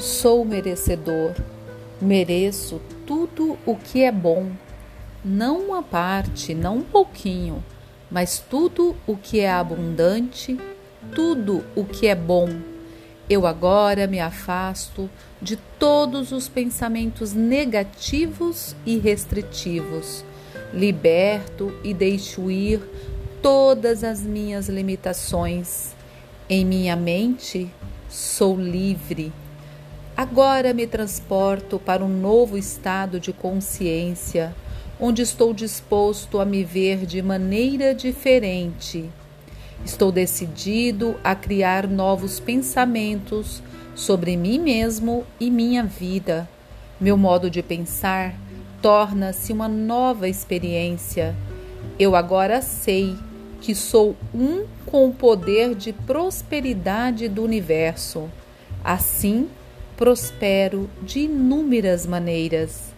Sou merecedor, mereço tudo o que é bom, não uma parte, não um pouquinho, mas tudo o que é abundante, tudo o que é bom. Eu agora me afasto de todos os pensamentos negativos e restritivos, liberto e deixo ir todas as minhas limitações. Em minha mente, sou livre. Agora me transporto para um novo estado de consciência, onde estou disposto a me ver de maneira diferente. Estou decidido a criar novos pensamentos sobre mim mesmo e minha vida. Meu modo de pensar torna-se uma nova experiência. Eu agora sei que sou um com o poder de prosperidade do universo. Assim, prospero de inúmeras maneiras.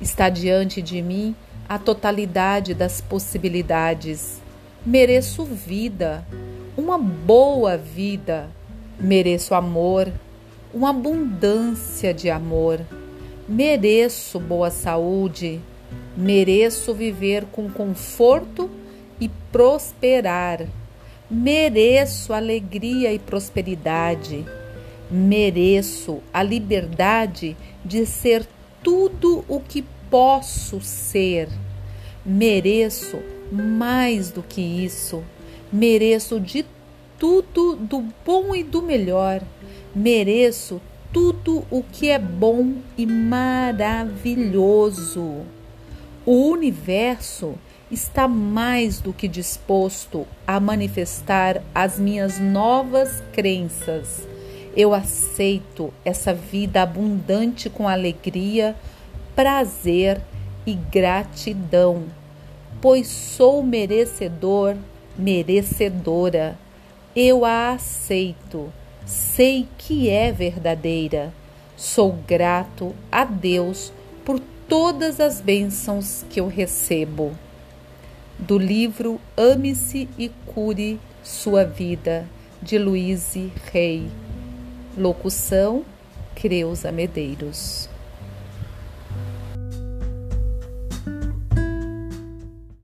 Está diante de mim a totalidade das possibilidades. Mereço vida, uma boa vida. Mereço amor, uma abundância de amor. Mereço boa saúde. Mereço viver com conforto e prosperar. Mereço alegria e prosperidade. Mereço a liberdade de ser tudo o que posso ser. Mereço mais do que isso. Mereço de tudo do bom e do melhor. Mereço tudo o que é bom e maravilhoso. O universo está mais do que disposto a manifestar as minhas novas crenças. Eu aceito essa vida abundante com alegria, prazer e gratidão, pois sou merecedor, merecedora. Eu a aceito, sei que é verdadeira. Sou grato a Deus por todas as bênçãos que eu recebo do livro Ame-se e Cure Sua Vida, de Luíse Rei. Locução: Creuza Medeiros.